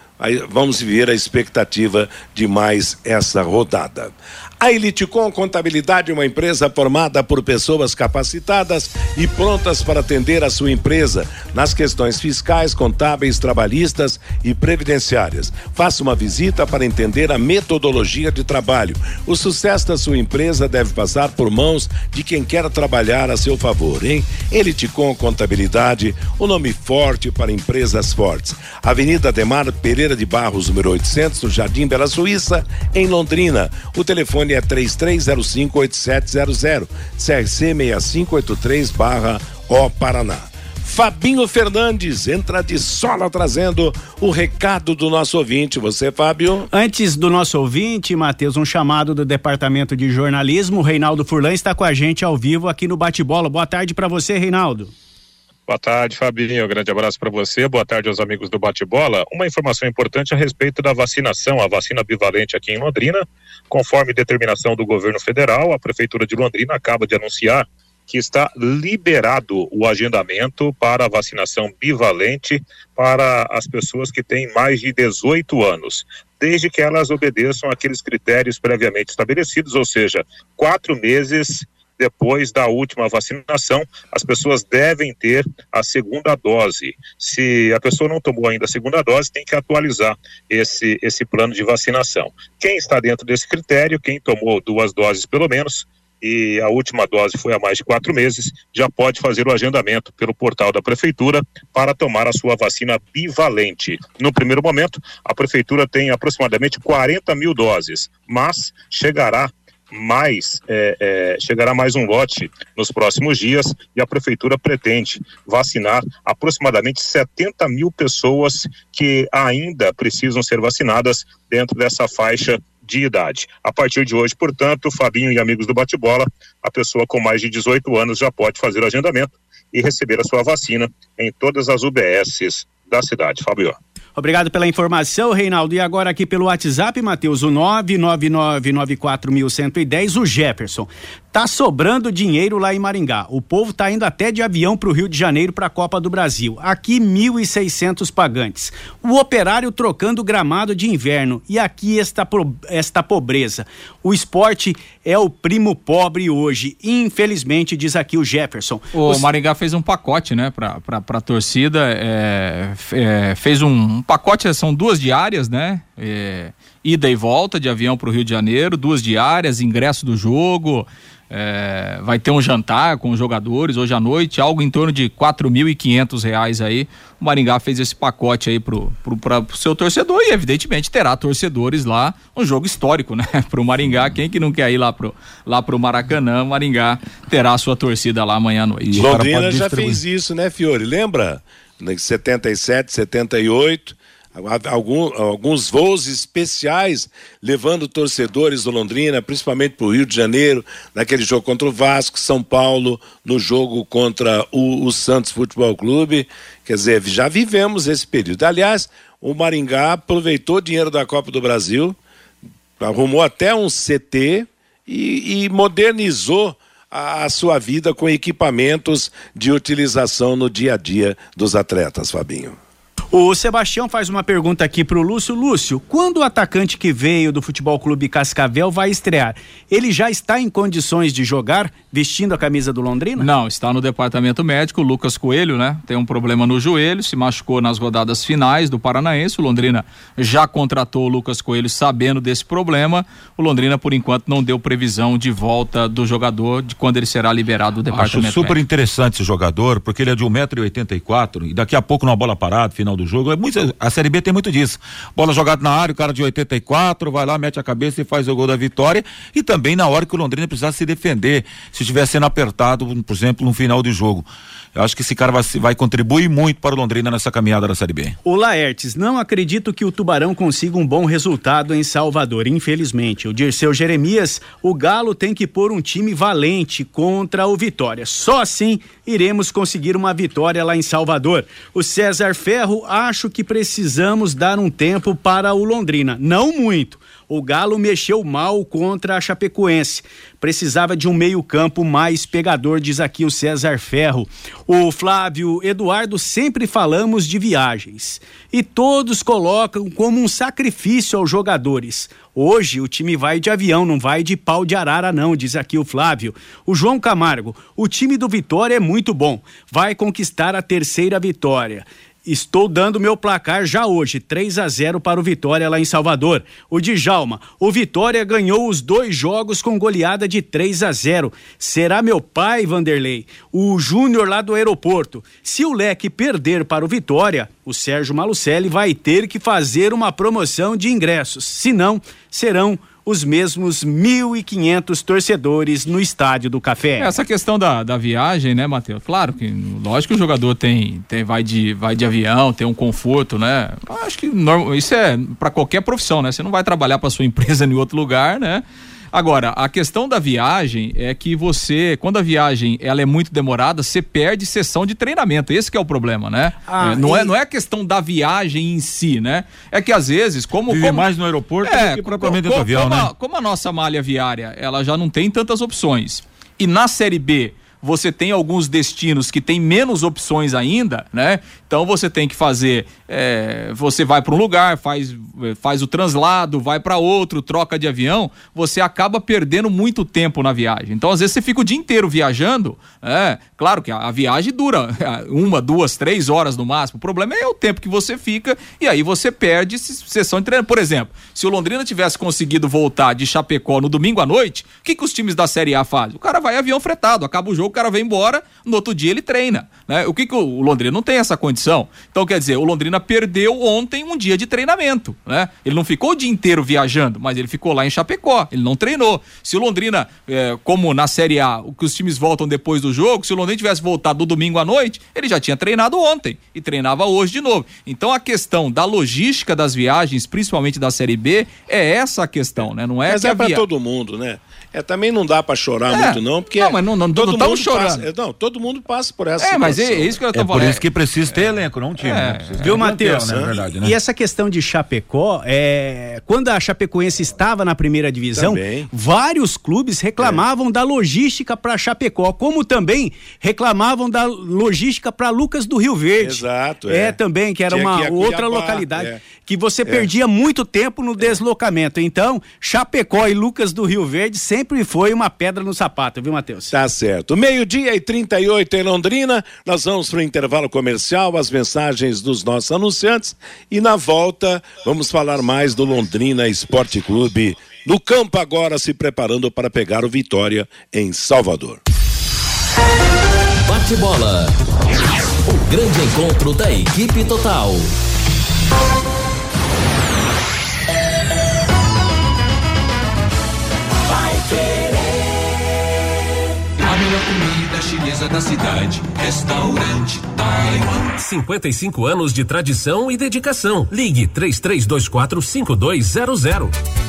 vamos ver a expectativa de mais essa rodada. A Eliticom Contabilidade é uma empresa formada por pessoas capacitadas e prontas para atender a sua empresa nas questões fiscais, contábeis, trabalhistas e previdenciárias. Faça uma visita para entender a metodologia de trabalho. O sucesso da sua empresa deve passar por mãos de quem quer trabalhar a seu favor, hein? Eliticom Contabilidade, o um nome forte para empresas fortes. Avenida Demar Pereira de Barros, número 800, no Jardim Bela Suíça, em Londrina. O telefone telefone é 33058700, CRC 6583 barra O Paraná. Fabinho Fernandes entra de sola trazendo o recado do nosso ouvinte. Você, Fábio? Antes do nosso ouvinte, Matheus, um chamado do Departamento de Jornalismo. Reinaldo Furlan está com a gente ao vivo aqui no Bate-Bola. Boa tarde para você, Reinaldo. Boa tarde, Fabinho. Grande abraço para você. Boa tarde aos amigos do Bate-Bola. Uma informação importante a respeito da vacinação, a vacina bivalente aqui em Londrina. Conforme determinação do governo federal, a Prefeitura de Londrina acaba de anunciar que está liberado o agendamento para a vacinação bivalente para as pessoas que têm mais de 18 anos, desde que elas obedeçam aqueles critérios previamente estabelecidos, ou seja, quatro meses depois da última vacinação, as pessoas devem ter a segunda dose. Se a pessoa não tomou ainda a segunda dose, tem que atualizar esse, esse plano de vacinação. Quem está dentro desse critério, quem tomou duas doses pelo menos, e a última dose foi há mais de quatro meses, já pode fazer o agendamento pelo portal da Prefeitura para tomar a sua vacina bivalente. No primeiro momento, a Prefeitura tem aproximadamente 40 mil doses, mas chegará mais é, é, chegará mais um lote nos próximos dias e a prefeitura pretende vacinar aproximadamente 70 mil pessoas que ainda precisam ser vacinadas dentro dessa faixa de idade. A partir de hoje, portanto, Fabinho e amigos do bate-bola, a pessoa com mais de 18 anos já pode fazer o agendamento e receber a sua vacina em todas as UBSs da cidade. Fabio. Obrigado pela informação, Reinaldo. E agora aqui pelo WhatsApp, Matheus, o 99994110, o Jefferson. Tá sobrando dinheiro lá em Maringá. O povo tá indo até de avião para o Rio de Janeiro para a Copa do Brasil. Aqui 1.600 pagantes. O operário trocando gramado de inverno e aqui esta esta pobreza. O esporte é o primo pobre hoje. Infelizmente diz aqui o Jefferson. O Os... Maringá fez um pacote, né, para para torcida. É, é, fez um pacote. São duas diárias, né? É, ida e volta de avião para o Rio de Janeiro, duas diárias, ingresso do jogo. É, vai ter um jantar com os jogadores hoje à noite, algo em torno de quatro mil e quinhentos reais aí. O Maringá fez esse pacote aí pro, pro, pra, pro seu torcedor e evidentemente terá torcedores lá, um jogo histórico, né? Pro Maringá, quem que não quer ir lá pro, lá pro Maracanã, Maringá terá a sua torcida lá amanhã à noite. Londrina já fez isso, né, Fiore? Lembra? Em 77, 78, Alguns voos especiais levando torcedores do Londrina, principalmente para o Rio de Janeiro, naquele jogo contra o Vasco, São Paulo, no jogo contra o, o Santos Futebol Clube. Quer dizer, já vivemos esse período. Aliás, o Maringá aproveitou dinheiro da Copa do Brasil, arrumou até um CT e, e modernizou a, a sua vida com equipamentos de utilização no dia a dia dos atletas, Fabinho. O Sebastião faz uma pergunta aqui pro Lúcio. Lúcio, quando o atacante que veio do Futebol Clube Cascavel vai estrear, ele já está em condições de jogar vestindo a camisa do Londrina? Não, está no departamento médico. Lucas Coelho, né? Tem um problema no joelho, se machucou nas rodadas finais do Paranaense. O Londrina já contratou o Lucas Coelho sabendo desse problema. O Londrina, por enquanto, não deu previsão de volta do jogador de quando ele será liberado do departamento Acho super médico. interessante esse jogador, porque ele é de 1,84m e daqui a pouco numa bola parada, final do jogo. É muito, a Série B tem muito disso. Bola jogada na área, o cara de 84 vai lá, mete a cabeça e faz o gol da vitória. E também na hora que o Londrina precisar se defender, se estiver sendo apertado, por exemplo, no final do jogo. Eu acho que esse cara vai, vai contribuir muito para o Londrina nessa caminhada da Série B. O Laertes, não acredito que o Tubarão consiga um bom resultado em Salvador, infelizmente. O Dirceu Jeremias, o Galo tem que pôr um time valente contra o Vitória. Só assim iremos conseguir uma vitória lá em Salvador. O César Ferro, acho que precisamos dar um tempo para o Londrina. Não muito O Galo mexeu mal contra a Chapecoense. Precisava de um meio-campo mais pegador, diz aqui o César Ferro. O Flávio Eduardo, sempre falamos de viagens. E todos colocam como um sacrifício aos jogadores. Hoje o time vai de avião, não vai de pau de arara, não, diz aqui o Flávio. O João Camargo, o time do Vitória é muito bom. Vai conquistar a terceira vitória. Estou dando meu placar já hoje, 3 a 0 para o Vitória lá em Salvador. O Djalma, o Vitória ganhou os dois jogos com goleada de 3 a 0. Será meu pai, Vanderlei? O Júnior lá do aeroporto. Se o Leque perder para o Vitória, o Sérgio Malucelli vai ter que fazer uma promoção de ingressos. Se não, serão os mesmos 1.500 torcedores no Estádio do Café. Essa questão da, da viagem, né, Matheus? Claro que, lógico que o jogador tem, tem vai, de, vai de avião, tem um conforto, né? Acho que isso é para qualquer profissão, né? Você não vai trabalhar para sua empresa em outro lugar, né? Agora, a questão da viagem é que você, quando a viagem ela é muito demorada, você perde sessão de treinamento. Esse é o problema, né? Ah, é, não, e... é, não é a questão da viagem em si, né? É que às vezes, como. Vive como... mais no aeroporto é, do que propriamente como, do avião, como né? A, como a nossa malha viária, ela já não tem tantas opções. E na Série B, você tem alguns destinos que tem menos opções ainda, né? Então você tem que fazer, é, você vai para um lugar, faz, faz o translado, vai para outro, troca de avião, você acaba perdendo muito tempo na viagem. Então às vezes você fica o dia inteiro viajando, é, claro que a, a viagem dura uma, duas, três horas no máximo. O problema é o tempo que você fica e aí você perde sessão de treino. Por exemplo, se o Londrina tivesse conseguido voltar de Chapecó no domingo à noite, o que, que os times da Série A fazem? O cara vai avião fretado, acaba o jogo, o cara vem embora, no outro dia ele treina. Né? O que, que o, o Londrina não tem essa condição? Então, quer dizer, o Londrina perdeu ontem um dia de treinamento. Né? Ele não ficou o dia inteiro viajando, mas ele ficou lá em Chapecó, ele não treinou. Se o Londrina, é, como na Série A, que os times voltam depois do jogo, se o Londrina tivesse voltado no domingo à noite, ele já tinha treinado ontem e treinava hoje de novo. Então a questão da logística das viagens, principalmente da Série B, é essa a questão, né? Não é Mas é para via... todo mundo, né? É, também não dá para chorar é, muito não, porque não, mas não, não, todo não mundo chorando. Passa, é, não, todo mundo passa por essa É, situação. mas é, é isso que eu tô é falando. por isso que precisa ter elenco, não time. É. Né? Viu, Matheus? Né? Verdade, né? E essa questão de Chapecó, é, quando a Chapecoense estava na primeira divisão, também. vários clubes reclamavam é. da logística para Chapecó, como também reclamavam da logística para Lucas do Rio Verde. Exato. É, também, que era Tinha uma que outra localidade que você perdia muito tempo no deslocamento. Então, Chapecó e Lucas do Rio Verde sempre foi uma pedra no sapato, viu, Matheus? Tá certo. Meio-dia e 38 em Londrina. Nós vamos para o intervalo comercial, as mensagens dos nossos anunciantes. E na volta, vamos falar mais do Londrina Esporte Clube. No campo agora, se preparando para pegar o Vitória em Salvador. Bate bola. O grande encontro da equipe total. Chinesa da cidade. Restaurante Taiwan. 55 anos de tradição e dedicação. Ligue 3324 5200.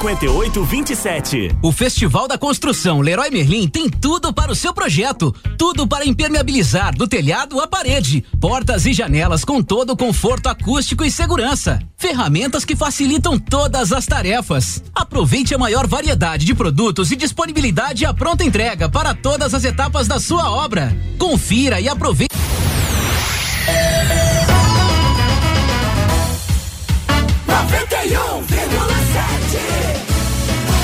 5827. O Festival da Construção Leroy Merlin tem tudo para o seu projeto. Tudo para impermeabilizar do telhado à parede. Portas e janelas com todo o conforto acústico e segurança. Ferramentas que facilitam todas as tarefas. Aproveite a maior variedade de produtos e disponibilidade à pronta entrega para todas as etapas da sua obra. Confira e aproveite. Noventa e um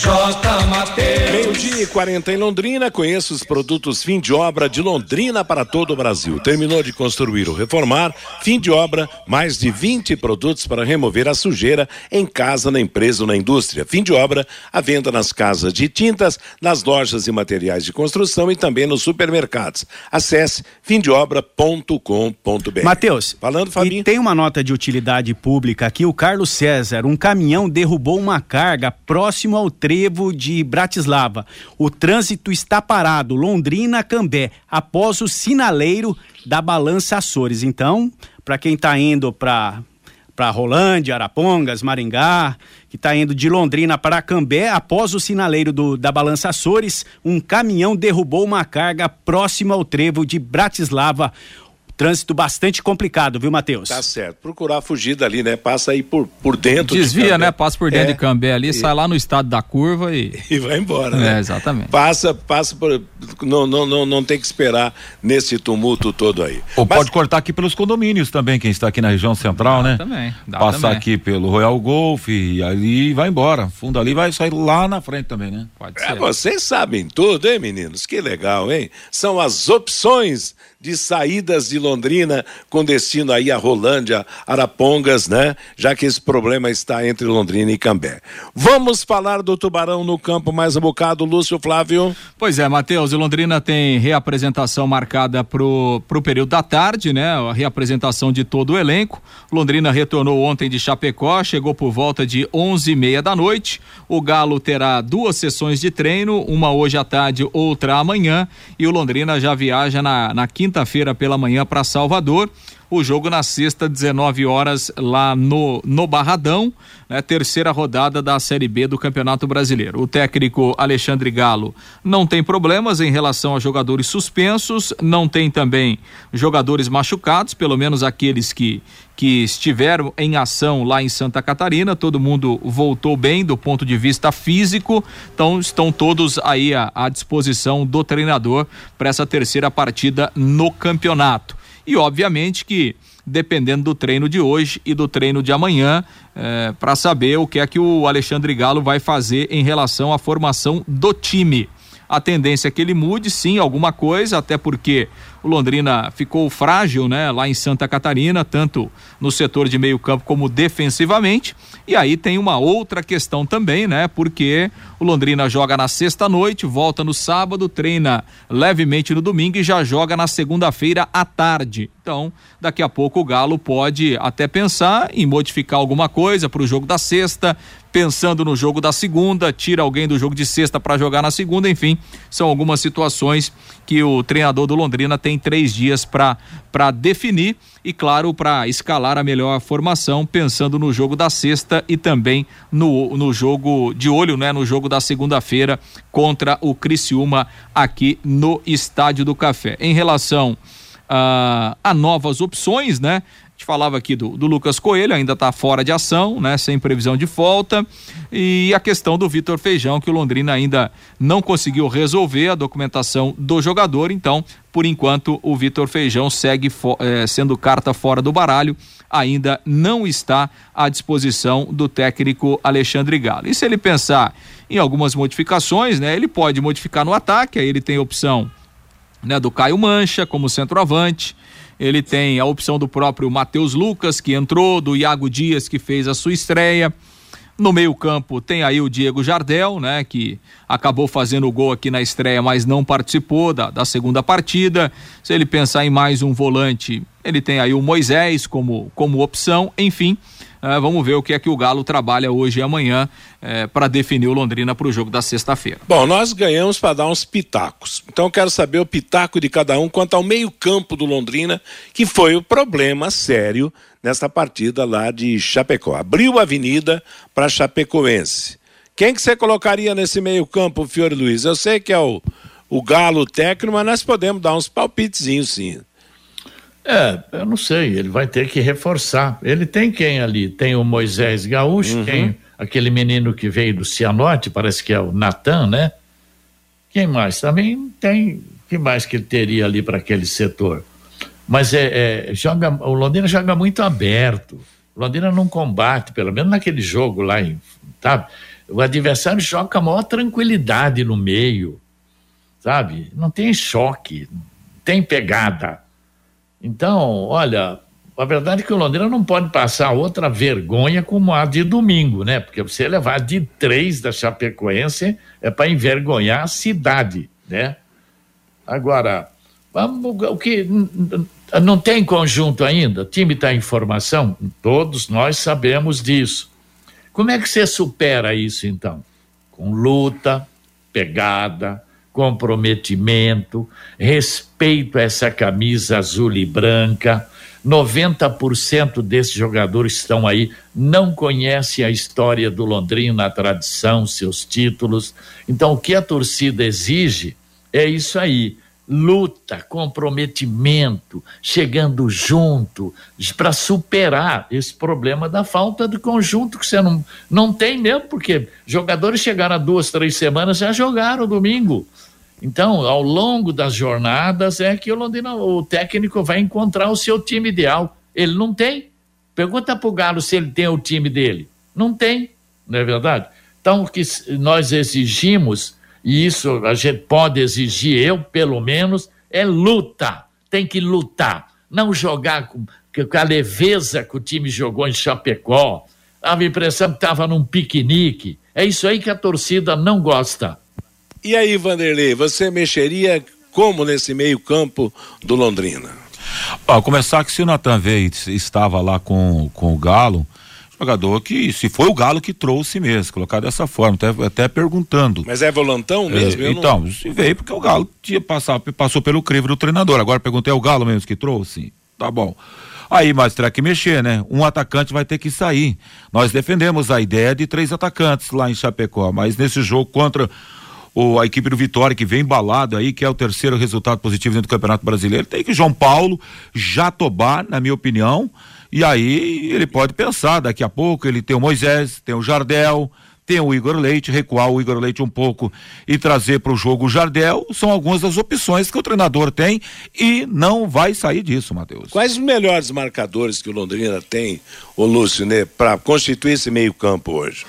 J. Mateus. Meio-dia e 40 em Londrina. Conheça os produtos fim de obra de Londrina para todo o Brasil. Terminou de construir ou reformar, fim de obra, mais de 20 produtos para remover a sujeira em casa, na empresa ou na indústria. Fim de obra, a venda nas casas de tintas, nas lojas e materiais de construção e também nos supermercados. Acesse fimdeobra.com.br. Matheus, falando, Fabinho. E tem uma nota de utilidade pública aqui. O Carlos César, um caminhão derrubou uma carga próximo ao trevo de Bratislava. O trânsito está parado, Londrina, Cambé, após o sinaleiro da balança Açores. Então, para quem está indo para para Rolândia, Arapongas, Maringá, que está indo de Londrina para Cambé, após o sinaleiro do, da Balança Açores, um caminhão derrubou uma carga próxima ao trevo de Bratislava. Trânsito bastante complicado, viu, Matheus? Tá certo. Procurar fugir dali, né? Passa aí por, por dentro. Desvia, de né? Passa por dentro é. de Cambé ali, e... sai lá no estado da curva e. E vai embora, né? É, exatamente. Passa, passa por. Não, não, não, não tem que esperar nesse tumulto todo aí. Ou Mas... pode cortar aqui pelos condomínios também, quem está aqui na região central, dá né? Também. Dá Passar também. aqui pelo Royal Golf e ali vai embora. Fundo ali vai sair lá na frente também, né? Pode ser. É, vocês sabem tudo, hein, meninos? Que legal, hein? São as opções de saídas de Londrina com destino aí a Rolândia, Arapongas, né? Já que esse problema está entre Londrina e Cambé. Vamos falar do Tubarão no campo mais um bocado, Lúcio Flávio. Pois é, Matheus, o Londrina tem reapresentação marcada pro, pro período da tarde, né? A reapresentação de todo o elenco. Londrina retornou ontem de Chapecó, chegou por volta de onze e meia da noite. O Galo terá duas sessões de treino, uma hoje à tarde, outra amanhã, e o Londrina já viaja na, na quinta quinta-feira pela manhã para Salvador. O jogo na sexta, 19 horas, lá no, no Barradão, né? terceira rodada da Série B do Campeonato Brasileiro. O técnico Alexandre Galo não tem problemas em relação a jogadores suspensos, não tem também jogadores machucados, pelo menos aqueles que, que estiveram em ação lá em Santa Catarina. Todo mundo voltou bem do ponto de vista físico, então estão todos aí à, à disposição do treinador para essa terceira partida no campeonato. E obviamente que dependendo do treino de hoje e do treino de amanhã, é, para saber o que é que o Alexandre Galo vai fazer em relação à formação do time. A tendência é que ele mude, sim, alguma coisa, até porque o Londrina ficou frágil, né, lá em Santa Catarina, tanto no setor de meio-campo como defensivamente. E aí tem uma outra questão também, né, porque o Londrina joga na sexta-noite, volta no sábado, treina levemente no domingo e já joga na segunda-feira à tarde. Então, daqui a pouco o Galo pode até pensar em modificar alguma coisa para o jogo da sexta, pensando no jogo da segunda, tira alguém do jogo de sexta para jogar na segunda, enfim, são algumas situações que o treinador do Londrina tem três dias para definir e, claro, para escalar a melhor formação, pensando no jogo da sexta e também no, no jogo de olho, né? No jogo da segunda-feira contra o Criciúma aqui no Estádio do Café. Em relação a, a novas opções, né? gente falava aqui do, do Lucas Coelho, ainda está fora de ação, né? Sem previsão de volta. E a questão do Vitor Feijão, que o Londrina ainda não conseguiu resolver a documentação do jogador. Então, por enquanto, o Vitor Feijão segue eh, sendo carta fora do baralho. Ainda não está à disposição do técnico Alexandre Galo. E se ele pensar em algumas modificações, né? Ele pode modificar no ataque, aí ele tem opção né, do Caio Mancha como centroavante ele tem a opção do próprio Matheus Lucas, que entrou, do Iago Dias, que fez a sua estreia. No meio-campo tem aí o Diego Jardel, né, que acabou fazendo o gol aqui na estreia, mas não participou da, da segunda partida. Se ele pensar em mais um volante, ele tem aí o Moisés como, como opção, enfim. Uh, vamos ver o que é que o Galo trabalha hoje e amanhã uh, para definir o Londrina para o jogo da sexta-feira. Bom, nós ganhamos para dar uns pitacos. Então eu quero saber o pitaco de cada um quanto ao meio-campo do Londrina, que foi o problema sério nessa partida lá de Chapecó. Abriu a avenida para Chapecoense. Quem que você colocaria nesse meio-campo, Fiore Luiz? Eu sei que é o, o Galo técnico, mas nós podemos dar uns palpitezinhos sim. É, eu não sei, ele vai ter que reforçar. Ele tem quem ali? Tem o Moisés Gaúcho, uhum. tem aquele menino que veio do Cianorte, parece que é o Natan, né? Quem mais? Também tem. que mais que ele teria ali para aquele setor? Mas é, é, joga, o Londrina joga muito aberto. O Londrina não combate, pelo menos naquele jogo lá, em, sabe? O adversário joga com a maior tranquilidade no meio, sabe? Não tem choque, tem pegada. Então, olha, a verdade é que o Londrina não pode passar outra vergonha como a de domingo, né? Porque você levar de três da Chapecoense é para envergonhar a cidade, né? Agora, vamos, o que não tem conjunto ainda? O time está em formação? Todos nós sabemos disso. Como é que você supera isso então? Com luta, pegada, comprometimento, respeito a essa camisa azul e branca. 90% desses jogadores estão aí, não conhecem a história do Londrina, a tradição, seus títulos. Então, o que a torcida exige é isso aí: luta, comprometimento, chegando junto para superar esse problema da falta de conjunto que você não, não tem mesmo, porque jogadores chegaram há duas, três semanas já jogaram domingo. Então, ao longo das jornadas é que o Londrina, o técnico vai encontrar o seu time ideal. Ele não tem. Pergunta para o Galo se ele tem o time dele. Não tem, não é verdade? Então, o que nós exigimos, e isso a gente pode exigir, eu pelo menos, é luta. Tem que lutar. Não jogar com, com a leveza que o time jogou em Chapecó. A impressão que estava num piquenique. É isso aí que a torcida não gosta. E aí, Vanderlei, você mexeria como nesse meio-campo do Londrina? Ó, começar que se o Natan Veitz estava lá com, com o Galo, jogador que, se foi o Galo que trouxe mesmo, colocar dessa forma, até, até perguntando. Mas é volantão mesmo? É, então, não... se veio porque o Galo tinha passado, passou pelo crivo do treinador. Agora perguntei, é o Galo mesmo que trouxe? Tá bom. Aí, mas terá que mexer, né? Um atacante vai ter que sair. Nós defendemos a ideia de três atacantes lá em Chapecó, mas nesse jogo contra o, a equipe do Vitória, que vem embalado aí, que é o terceiro resultado positivo dentro do Campeonato Brasileiro, tem que João Paulo, Jatobá, na minha opinião, e aí ele pode pensar, daqui a pouco ele tem o Moisés, tem o Jardel, tem o Igor Leite, recuar o Igor Leite um pouco e trazer para o jogo o Jardel, são algumas das opções que o treinador tem e não vai sair disso, Matheus. Quais os melhores marcadores que o Londrina tem, o Lúcio, né, para constituir esse meio campo hoje?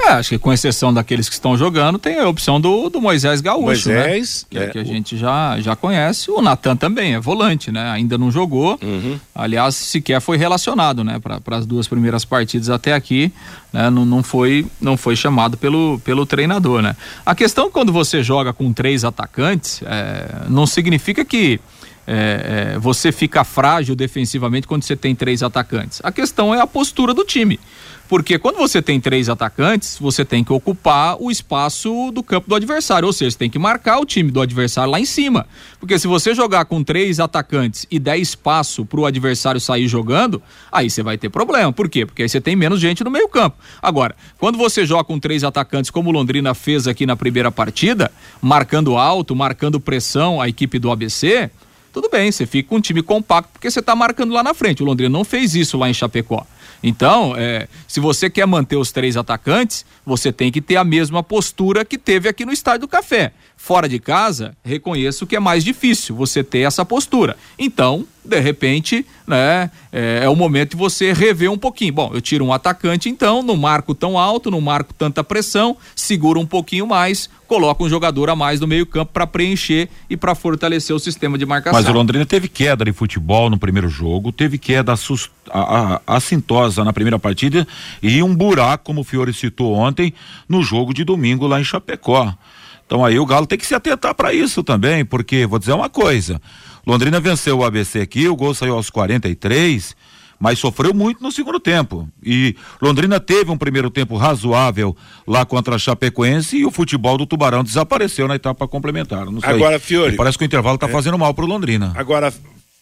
É, acho que com exceção daqueles que estão jogando, tem a opção do, do Moisés Gaúcho, né? Moisés, né? Que, é, que a gente já, já conhece. O Natan também é volante, né? Ainda não jogou. Uhum. Aliás, sequer foi relacionado, né? Para as duas primeiras partidas até aqui, né? Não, não, foi, não foi chamado pelo, pelo treinador, né? A questão quando você joga com três atacantes, é, não significa que é, é, você fica frágil defensivamente quando você tem três atacantes. A questão é a postura do time. Porque quando você tem três atacantes, você tem que ocupar o espaço do campo do adversário. Ou seja, você tem que marcar o time do adversário lá em cima. Porque se você jogar com três atacantes e der espaço para o adversário sair jogando, aí você vai ter problema. Por quê? Porque aí você tem menos gente no meio campo. Agora, quando você joga com três atacantes, como o Londrina fez aqui na primeira partida, marcando alto, marcando pressão a equipe do ABC, tudo bem, você fica com um time compacto porque você está marcando lá na frente. O Londrina não fez isso lá em Chapecó. Então, é, se você quer manter os três atacantes, você tem que ter a mesma postura que teve aqui no Estádio do Café. Fora de casa, reconheço que é mais difícil você ter essa postura. Então, de repente, né, é, é, o momento de você rever um pouquinho. Bom, eu tiro um atacante, então, não marco tão alto, não marco tanta pressão, seguro um pouquinho mais, coloco um jogador a mais no meio-campo para preencher e para fortalecer o sistema de marcação. Mas o Londrina teve queda de futebol no primeiro jogo, teve queda assintosa na primeira partida e um buraco, como o Fiore citou ontem, no jogo de domingo lá em Chapecó. Então aí o Galo tem que se atentar para isso também, porque vou dizer uma coisa. Londrina venceu o ABC aqui, o gol saiu aos 43, mas sofreu muito no segundo tempo. E Londrina teve um primeiro tempo razoável lá contra a Chapecoense e o futebol do Tubarão desapareceu na etapa complementar. Agora, Fiore. Parece que o intervalo está é, fazendo mal pro Londrina. Agora,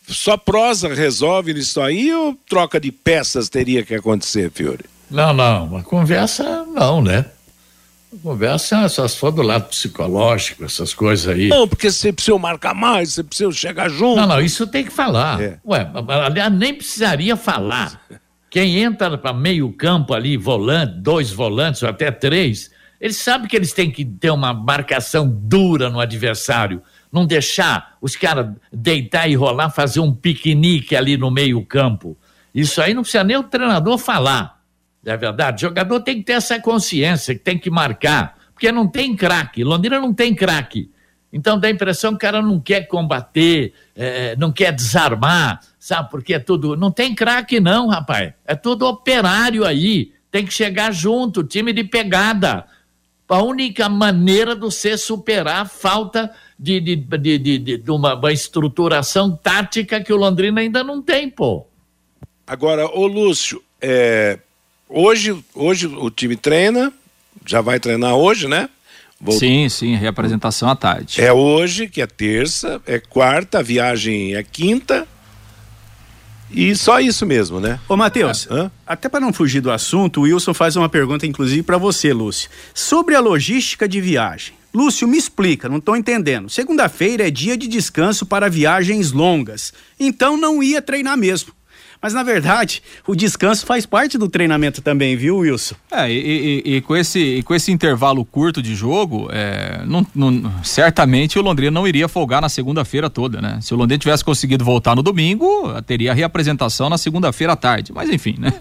só prosa resolve isso aí ou troca de peças teria que acontecer, Fiore? Não, não. A conversa não, né? Conversa só se for do lado psicológico, essas coisas aí. Não, porque você precisa marcar mais, você precisa chegar junto. Não, não, isso tem que falar. É. Ué, aliás, nem precisaria falar. Quem entra para meio campo ali, volante, dois volantes ou até três, eles sabem que eles têm que ter uma marcação dura no adversário. Não deixar os caras deitar e rolar, fazer um piquenique ali no meio campo. Isso aí não precisa nem o treinador falar. É verdade? O jogador tem que ter essa consciência, que tem que marcar, porque não tem craque. Londrina não tem craque. Então dá a impressão que o cara não quer combater, é, não quer desarmar, sabe? Porque é tudo. Não tem craque, não, rapaz. É tudo operário aí. Tem que chegar junto, time de pegada. A única maneira de você superar a falta de, de, de, de, de uma, uma estruturação tática que o Londrina ainda não tem, pô. Agora, ô Lúcio, é, hoje, hoje o time treina, já vai treinar hoje, né? Voltou. Sim, sim, reapresentação à tarde. É hoje, que é terça, é quarta, a viagem é quinta. E só isso mesmo, né? Ô, Matheus, ah, até para não fugir do assunto, o Wilson faz uma pergunta, inclusive, para você, Lúcio. Sobre a logística de viagem. Lúcio, me explica, não estou entendendo. Segunda-feira é dia de descanso para viagens longas. Então não ia treinar mesmo. Mas na verdade, o descanso faz parte do treinamento também, viu, Wilson? É, e, e, e com, esse, e com esse intervalo curto de jogo, é, não, não, certamente o Londrina não iria folgar na segunda-feira toda, né? Se o Londrina tivesse conseguido voltar no domingo, teria reapresentação na segunda-feira à tarde. Mas enfim, né?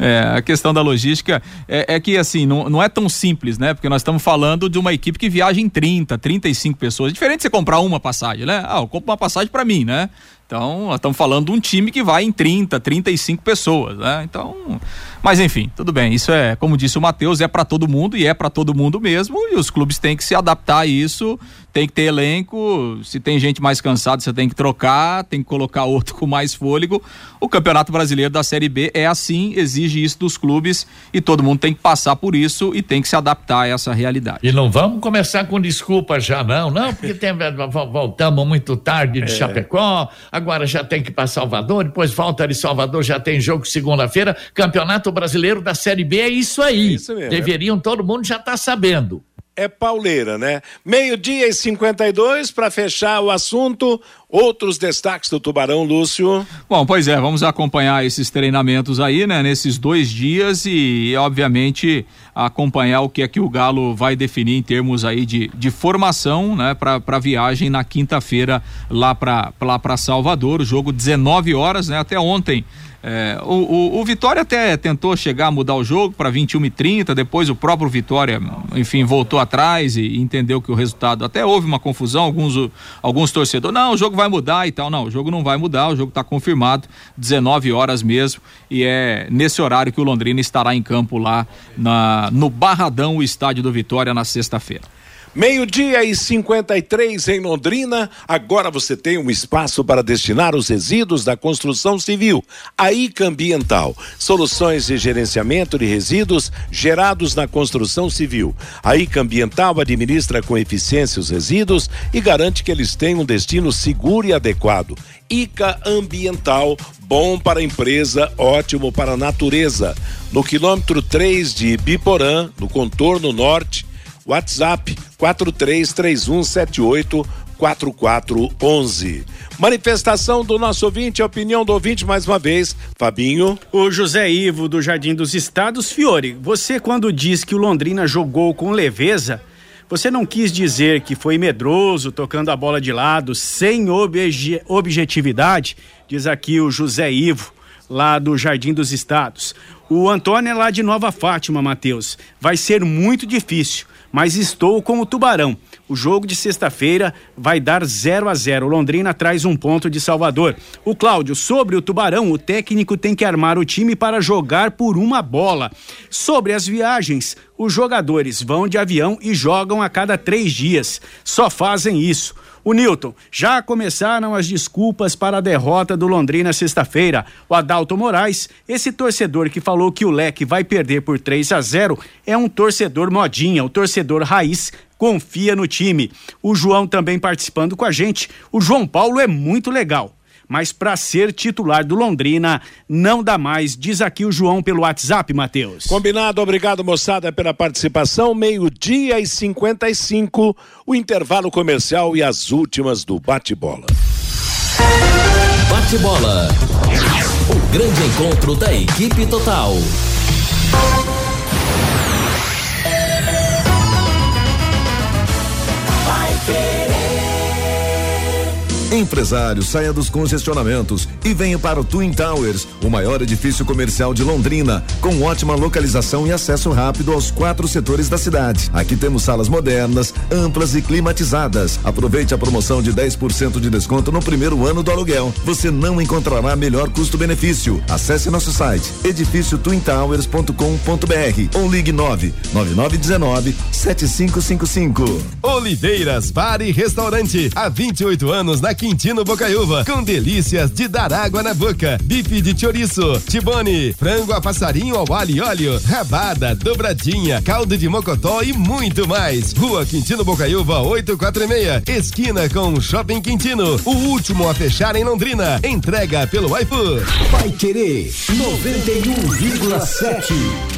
É, a questão da logística é, é, que assim, não, não é tão simples, né? Porque nós estamos falando de uma equipe que viaja em 30, 35 pessoas. É diferente de você comprar uma passagem, né? Ah, eu compro uma passagem para mim, né? Então, nós estamos falando de um time que vai em 30, 35 pessoas, né? Então, mas enfim, tudo bem. Isso é, como disse o Matheus, é para todo mundo e é para todo mundo mesmo. E os clubes têm que se adaptar a isso. Tem que ter elenco. Se tem gente mais cansada, você tem que trocar, tem que colocar outro com mais fôlego. O Campeonato Brasileiro da Série B é assim, exige isso dos clubes e todo mundo tem que passar por isso e tem que se adaptar a essa realidade. E não vamos começar com desculpa já, não, não, porque tem, voltamos muito tarde de é. Chapecó, agora já tem que ir para Salvador, depois volta de Salvador, já tem jogo segunda-feira. Campeonato Brasileiro da Série B é isso aí. É isso mesmo, Deveriam, é... todo mundo já estar tá sabendo é pauleira, né? Meio-dia e 52 para fechar o assunto. Outros destaques do Tubarão, Lúcio. Bom, pois é, vamos acompanhar esses treinamentos aí, né? Nesses dois dias e, obviamente, acompanhar o que é que o Galo vai definir em termos aí de, de formação, né? Para viagem na quinta-feira lá para lá para Salvador. O jogo 19 horas, né? Até ontem é, o, o, o, Vitória até tentou chegar a mudar o jogo para 21 e 30, depois o próprio Vitória, enfim, voltou atrás e, entendeu que o resultado. Até houve uma confusão, alguns, alguns torcedores, não, o jogo vai mudar e tal. Não, o jogo não vai mudar, o jogo está confirmado, 19 horas mesmo, e é nesse horário que o Londrina estará em campo lá na, no Barradão, o estádio do Vitória, na sexta-feira. Meio-dia e 53 em Londrina. Agora você tem um espaço para destinar os resíduos da construção civil. A ICA Ambiental. Soluções de gerenciamento de resíduos gerados na construção civil. A ICA Ambiental administra com eficiência os resíduos e garante que eles tenham um destino seguro e adequado. ICA Ambiental, bom para a empresa, ótimo para a natureza. No quilômetro 3 de Biporã, no contorno norte, WhatsApp 4331784411. Manifestação do nosso ouvinte, opinião do ouvinte mais uma vez, Fabinho. O José Ivo do Jardim dos Estados, Fiore, você quando diz que o Londrina jogou com leveza, você não quis dizer que foi medroso, tocando a bola de lado, sem obje objetividade? Diz aqui o José Ivo, lá do Jardim dos Estados. O Antônio é lá de Nova Fátima, Matheus. Vai ser muito difícil mas estou com o Tubarão. O jogo de sexta-feira vai dar 0 a 0. Londrina traz um ponto de Salvador. O Cláudio, sobre o Tubarão, o técnico tem que armar o time para jogar por uma bola. Sobre as viagens, os jogadores vão de avião e jogam a cada três dias. Só fazem isso. O Newton, já começaram as desculpas para a derrota do Londrina sexta-feira. O Adalto Moraes, esse torcedor que falou que o Leque vai perder por 3 a 0, é um torcedor modinha, o torcedor raiz confia no time. O João também participando com a gente. O João Paulo é muito legal mas para ser titular do Londrina não dá mais, diz aqui o João pelo WhatsApp, Matheus. Combinado, obrigado moçada pela participação. Meio-dia e 55, o intervalo comercial e as últimas do bate-bola. Bate-bola. O grande encontro da equipe total. Empresário, saia dos congestionamentos e venha para o Twin Towers, o maior edifício comercial de Londrina, com ótima localização e acesso rápido aos quatro setores da cidade. Aqui temos salas modernas, amplas e climatizadas. Aproveite a promoção de 10% de desconto no primeiro ano do aluguel. Você não encontrará melhor custo-benefício. Acesse nosso site edifíciotwintowers.com.br ou ligue 9 9919 7555. Oliveiras Bar e Restaurante. Há 28 anos na Quintino Bocaiúva, com delícias de dar água na boca. Bife de chouriço, tibone, frango a passarinho ao alho e óleo, rabada, dobradinha, caldo de mocotó e muito mais. Rua Quintino Bocaiúva 846, esquina com Shopping Quintino. O último a fechar em Londrina. Entrega pelo iFood. Vai querer 91,7.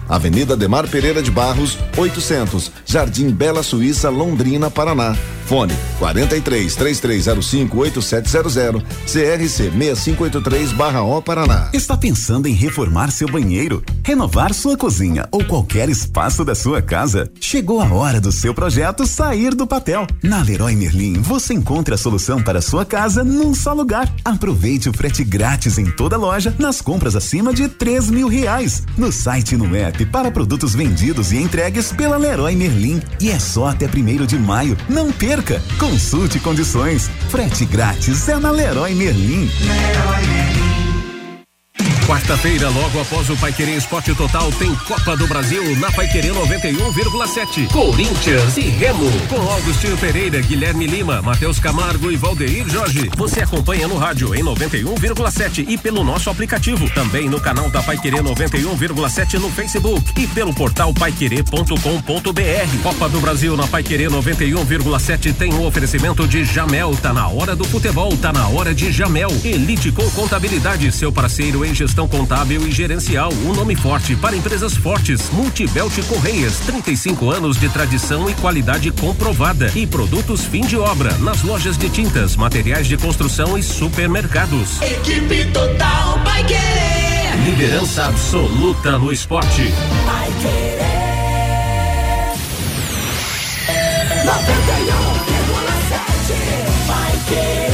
Avenida Demar Pereira de Barros, 800, Jardim Bela Suíça, Londrina, Paraná. Fone 43 3305 8700 CRC 6583 barra O Paraná. Está pensando em reformar seu banheiro, renovar sua cozinha ou qualquer espaço da sua casa? Chegou a hora do seu projeto sair do papel. Na Leroy Merlin você encontra a solução para sua casa num só lugar. Aproveite o frete grátis em toda loja nas compras acima de três mil reais. No site no app para produtos vendidos e entregues pela Leroy Merlin. E é só até primeiro de maio. Não perca! Consulte condições. Frete grátis é na Leroy Merlin. Leroy Merlin. Quarta-feira, logo após o Paiquerê Esporte Total, tem Copa do Brasil na Paiquerê 91,7. Corinthians e Remo. Com Augustinho Pereira, Guilherme Lima, Matheus Camargo e Valdeir Jorge. Você acompanha no rádio em 91,7 e pelo nosso aplicativo. Também no canal da Paiquerê 91,7 no Facebook e pelo portal paiquerê.com.br. Copa do Brasil na Paiquerê 91,7 tem um oferecimento de Jamel. Tá na hora do futebol, tá na hora de Jamel. Elite com contabilidade, seu parceiro em gestão contábil e gerencial. Um nome forte para empresas fortes. Multibelt Correias, 35 anos de tradição e qualidade comprovada. E produtos fim de obra nas lojas de tintas, materiais de construção e supermercados. Equipe Total vai querer. Liderança absoluta no esporte. Vai querer. 91,7 vai querer.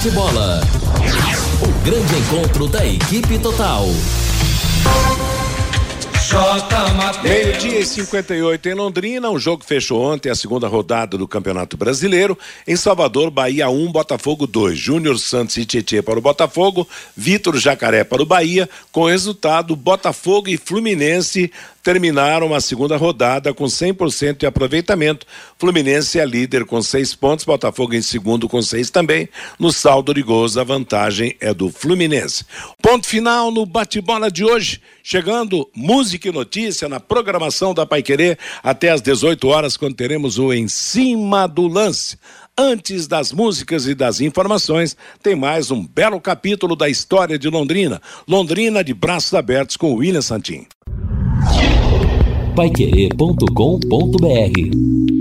Bate-bola. O grande encontro da equipe total. Meio-dia e 58 em Londrina, o jogo fechou ontem a segunda rodada do Campeonato Brasileiro. Em Salvador, Bahia 1, um, Botafogo 2. Júnior Santos e Tietê para o Botafogo, Vitor Jacaré para o Bahia, com resultado Botafogo e Fluminense terminaram a segunda rodada com 100% de aproveitamento. Fluminense é líder com seis pontos, Botafogo em segundo com seis também. No saldo de gols, a vantagem é do Fluminense. Ponto final no bate-bola de hoje. Chegando música e notícia na programação da Pai Querer até às 18 horas, quando teremos o Em Cima do Lance. Antes das músicas e das informações, tem mais um belo capítulo da história de Londrina. Londrina de braços abertos com William Santin. Paiquerê.com.br